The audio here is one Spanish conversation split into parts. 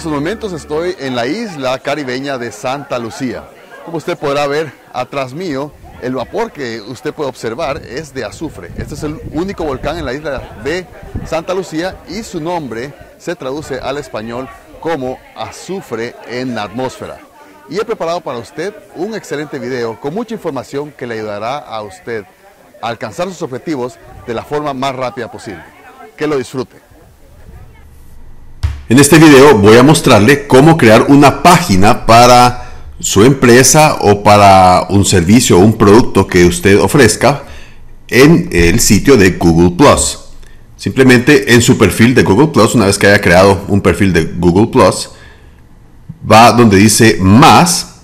Estos momentos estoy en la isla caribeña de Santa Lucía. Como usted podrá ver atrás mío, el vapor que usted puede observar es de azufre. Este es el único volcán en la isla de Santa Lucía y su nombre se traduce al español como azufre en la atmósfera. Y he preparado para usted un excelente video con mucha información que le ayudará a usted a alcanzar sus objetivos de la forma más rápida posible. Que lo disfrute. En este video voy a mostrarle cómo crear una página para su empresa o para un servicio o un producto que usted ofrezca en el sitio de Google Plus. Simplemente en su perfil de Google Plus, una vez que haya creado un perfil de Google Plus, va donde dice más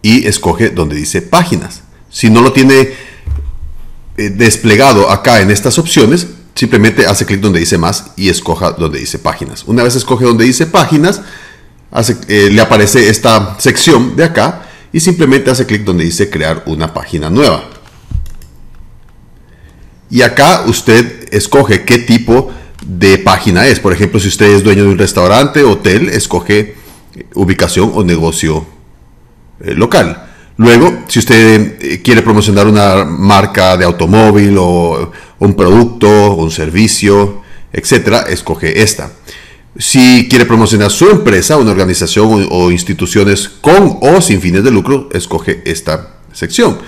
y escoge donde dice páginas. Si no lo tiene eh, desplegado acá en estas opciones, simplemente hace clic donde dice más y escoja donde dice páginas. Una vez escoge donde dice páginas, eh, le aparece esta sección de acá y simplemente hace clic donde dice crear una página nueva. Y acá usted escoge qué tipo de página es. Por ejemplo, si usted es dueño de un restaurante, hotel, escoge ubicación o negocio eh, local. Luego, si usted eh, quiere promocionar una marca de automóvil o un producto, un servicio, etcétera, escoge esta. Si quiere promocionar su empresa, una organización o, instituciones con o sin fines de lucro, escoge esta sección.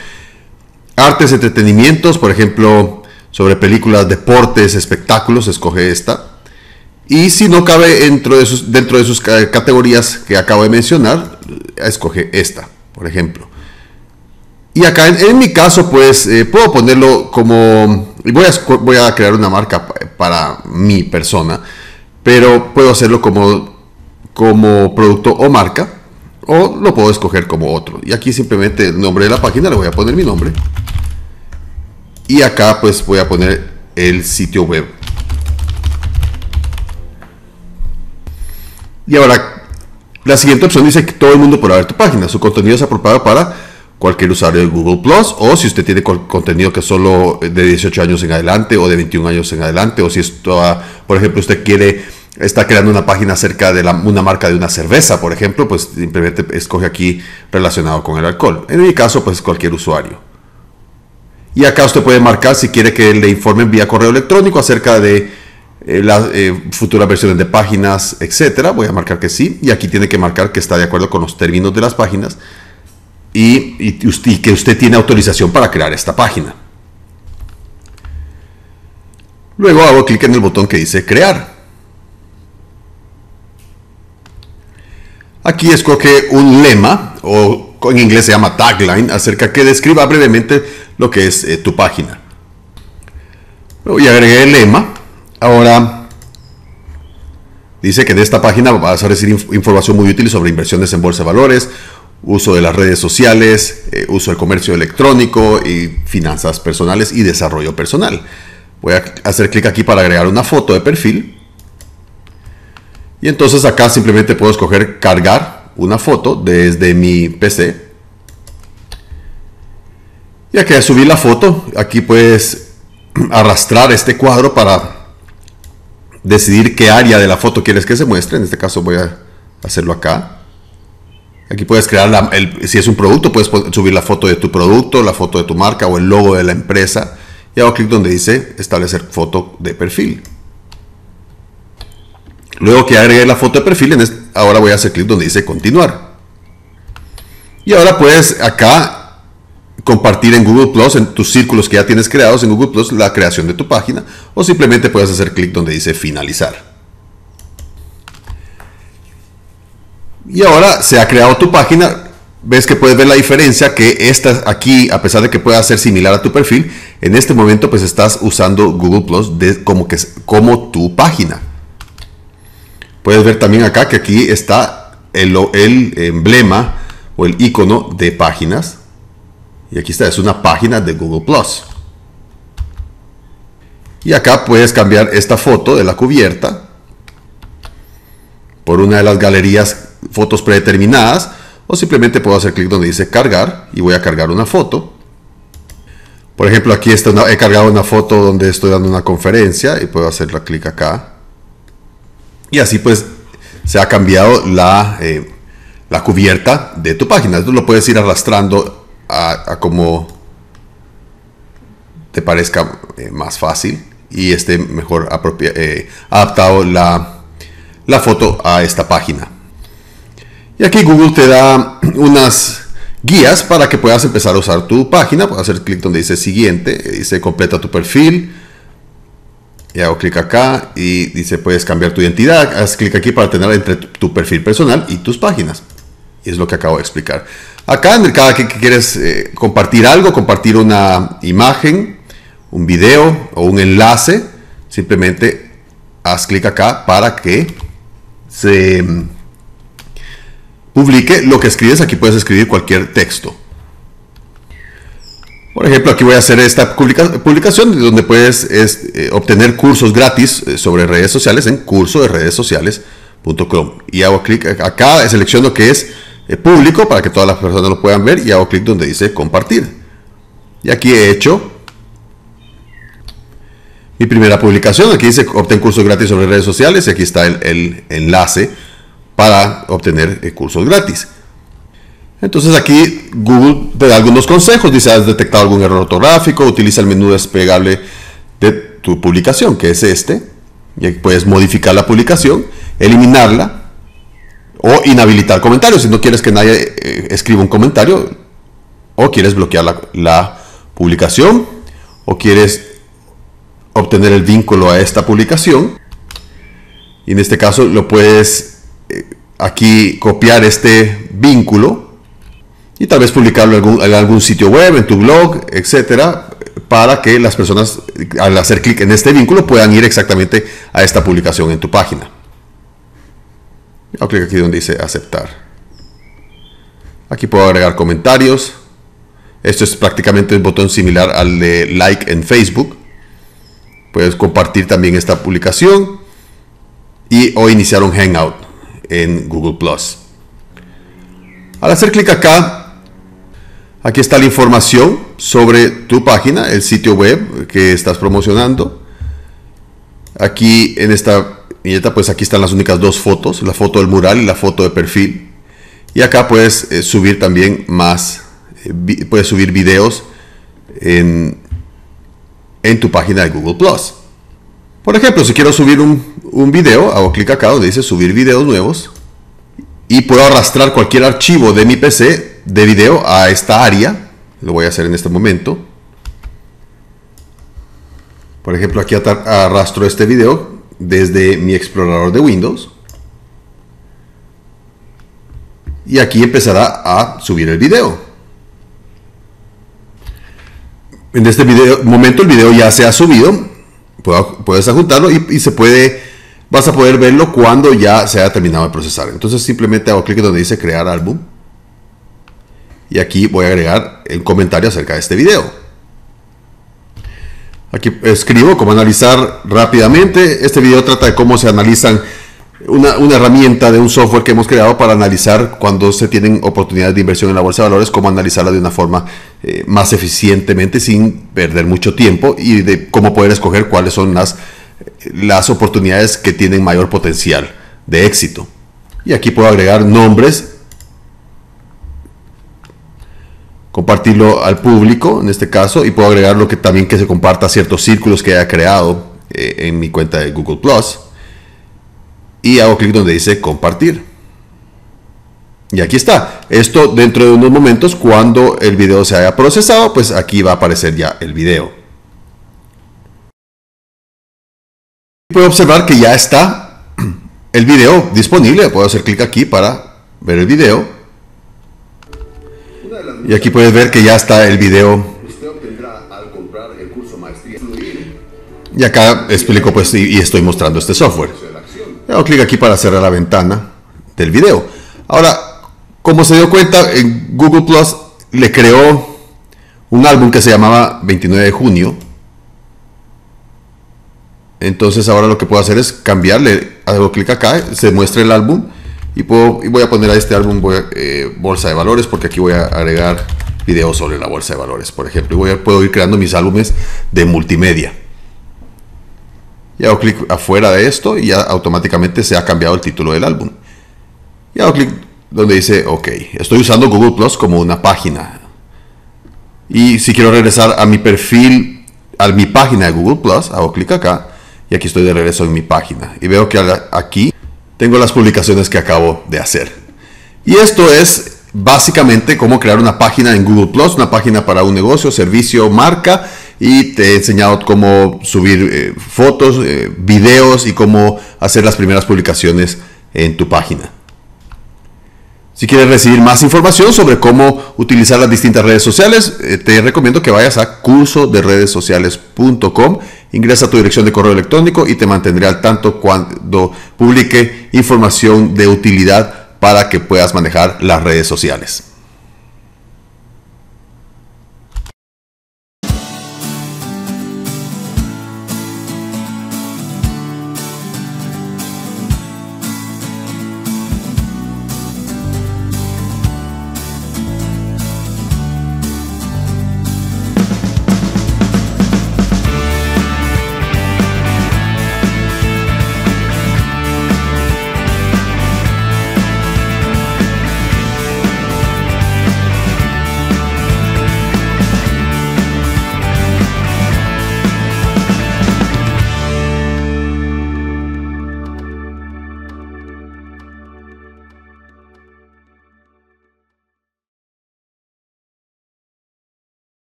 Artes, entretenimientos, por ejemplo, sobre películas, deportes, espectáculos, escoge esta. Y si no cabe dentro de sus, dentro de sus categorías que acabo de mencionar, escoge esta, por ejemplo. Y acá en, mi caso, pues eh, puedo ponerlo como... Voy a, voy a crear una marca para mi persona pero puedo hacerlo como, como producto o marca o lo puedo escoger como otro. Y aquí simplemente el nombre de la página le voy a poner mi nombre. Y acá pues voy a poner el sitio web. Y ahora, la siguiente opción dice que todo el mundo podrá ver tu página. Su contenido es apropiado para cualquier usuario de Google Plus o si usted tiene contenido que solo de 18 años en adelante o de 21 años en adelante o si esto, por ejemplo, usted quiere está creando una página acerca de una marca de una cerveza, por ejemplo, pues simplemente escoge aquí relacionado con el alcohol. En mi caso, pues cualquier usuario. Y acá usted puede marcar si quiere que le informen vía correo electrónico acerca de eh, las eh, futuras versiones de páginas, etcétera. Voy a marcar que sí. Y aquí tiene que marcar que está de acuerdo con los términos de las páginas y, que usted tiene autorización para crear esta página. Luego hago clic en el botón que dice crear. Aquí escoge un lema, o en inglés se llama tagline, acerca que describa brevemente lo que es eh, tu página. Luego ya agregué el lema. Ahora dice que de esta página vas a recibir información muy útil sobre inversiones en bolsa de valores, uso de las redes sociales, eh, uso del comercio electrónico y finanzas personales y desarrollo personal. Voy a hacer clic aquí para agregar una foto de perfil. Y entonces acá simplemente puedo escoger cargar una foto desde mi PC. Y aquí a subir la foto, aquí puedes arrastrar este cuadro para decidir qué área de la foto quieres que se muestre. En este caso voy a hacerlo acá. Aquí puedes crear, si es un producto, puedes subir la foto de tu producto, la foto de tu marca o el logo de la empresa. Y hago clic donde dice establecer foto de perfil. Luego que agregué la foto de perfil, ahora voy a hacer clic donde dice continuar. Y ahora puedes acá compartir en Google Plus, en tus círculos que ya tienes creados en Google Plus, la creación de tu página. O simplemente puedes hacer clic donde dice finalizar. Y ahora se ha creado tu página. Ves que puedes ver la diferencia que esta aquí, a pesar de que pueda ser similar a tu perfil, en este momento pues estás usando Google Plus como, que, como tu página. Puedes ver también acá que aquí está el, el emblema o el icono de páginas. Y aquí está, es una página de Google Plus. Y acá puedes cambiar esta foto de la cubierta por una de las galerías fotos predeterminadas o simplemente puedo hacer clic donde dice cargar y voy a cargar una foto. Por ejemplo, aquí está he cargado una foto donde estoy dando una conferencia y puedo hacer clic acá. Y así pues se ha cambiado la, eh, la cubierta de tu página. Esto lo puedes ir arrastrando a, como te parezca eh, más fácil y esté mejor eh, adaptado la, la foto a esta página. Y aquí Google te da unas guías para que puedas empezar a usar tu página. Puedes hacer clic donde dice siguiente, dice completa tu perfil. Y hago clic acá y dice puedes cambiar tu identidad. Haz clic aquí para tener entre tu perfil personal y tus páginas. Y es lo que acabo de explicar. Acá, en cada que quieres eh, compartir algo, compartir una imagen, un video o un enlace, simplemente haz clic acá para que se publique lo que escribes. Aquí puedes escribir cualquier texto. Por ejemplo, aquí voy a hacer esta publicación donde puedes eh, obtener cursos gratis eh, sobre redes sociales en curso de redes sociales.com. Y hago clic acá, selecciono que es eh, público para que todas las personas lo puedan ver y hago clic donde dice compartir. Y aquí he hecho mi primera publicación. Aquí dice obtén cursos gratis sobre redes sociales y aquí está el, enlace para obtener cursos gratis. Entonces aquí Google te da algunos consejos, dice has detectado algún error ortográfico, utiliza el menú desplegable de tu publicación, que es este, y puedes modificar la publicación, eliminarla o inhabilitar comentarios. Si no quieres que nadie eh, escriba un comentario o quieres bloquear la, publicación o quieres obtener el vínculo a esta publicación. Y en este caso lo puedes eh, aquí copiar este vínculo y tal vez publicarlo en algún, sitio web, en tu blog, etcétera, para que las personas al hacer clic en este vínculo puedan ir exactamente a esta publicación en tu página. Clic aquí donde dice aceptar. Aquí puedo agregar comentarios. Esto es prácticamente un botón similar al de like en Facebook. Puedes compartir también esta publicación y o iniciar un hangout en Google Plus. Al hacer clic acá, Aquí está la información sobre tu página, el sitio web que estás promocionando. Aquí en esta viñeta, pues aquí están las únicas dos fotos, la foto del mural y la foto de perfil. Y acá puedes eh, subir también más, eh, puedes subir videos en, en, tu página de Google Plus. Por ejemplo, si quiero subir un, un video, hago clic acá donde dice subir videos nuevos y puedo arrastrar cualquier archivo de mi PC de video a esta área. Lo voy a hacer en este momento. Por ejemplo, aquí arrastro este video desde mi explorador de Windows. Y aquí empezará a subir el video. En este video, momento el video ya se ha subido. Puedes ajustarlo y, y se puede vas a poder verlo cuando ya se haya terminado de procesar. Entonces simplemente hago clic donde dice crear álbum y aquí voy a agregar el comentario acerca de este video. Aquí escribo cómo analizar rápidamente. Este video trata de cómo se analizan una, herramienta de un software que hemos creado para analizar cuando se tienen oportunidades de inversión en la bolsa de valores, cómo analizarla de una forma eh, más eficientemente sin perder mucho tiempo y de cómo poder escoger cuáles son las, las oportunidades que tienen mayor potencial de éxito. Y aquí puedo agregar nombres compartirlo al público en este caso y puedo agregar lo que también que se comparta ciertos círculos que haya creado eh, en mi cuenta de Google Plus y hago clic donde dice compartir. Y aquí está. Esto dentro de unos momentos cuando el video se haya procesado pues aquí va a aparecer ya el video. Puedo observar que ya está el video disponible. Puedo hacer clic aquí para ver el video. Y aquí puedes ver que ya está el video. Y acá explico pues y, estoy mostrando este software. Hago clic aquí para cerrar la ventana del video. Ahora, como se dio cuenta, en Google Plus le creó un álbum que se llamaba 29 de junio. Entonces ahora lo que puedo hacer es cambiarle, hago clic acá, se muestra el álbum y, puedo, y voy a poner a este álbum eh, bolsa de valores porque aquí voy a agregar videos sobre la bolsa de valores, por ejemplo. Y voy a, puedo ir creando mis álbumes de multimedia. Y hago clic afuera de esto y ya automáticamente se ha cambiado el título del álbum. Y hago clic donde dice, ok, estoy usando Google Plus como una página. Y si quiero regresar a mi perfil, a mi página de Google Plus, hago clic acá y aquí estoy de regreso en mi página. Y veo que aquí tengo las publicaciones que acabo de hacer. Y esto es básicamente cómo crear una página en Google Plus, una página para un negocio, servicio, marca y te he enseñado cómo subir eh, fotos, eh, videos y cómo hacer las primeras publicaciones en tu página. Si quieres recibir más información sobre cómo utilizar las distintas redes sociales, eh, te recomiendo que vayas a cursoderedessociales.com, ingresa tu dirección de correo electrónico y te mantendré al tanto cuando publique información de utilidad para que puedas manejar las redes sociales.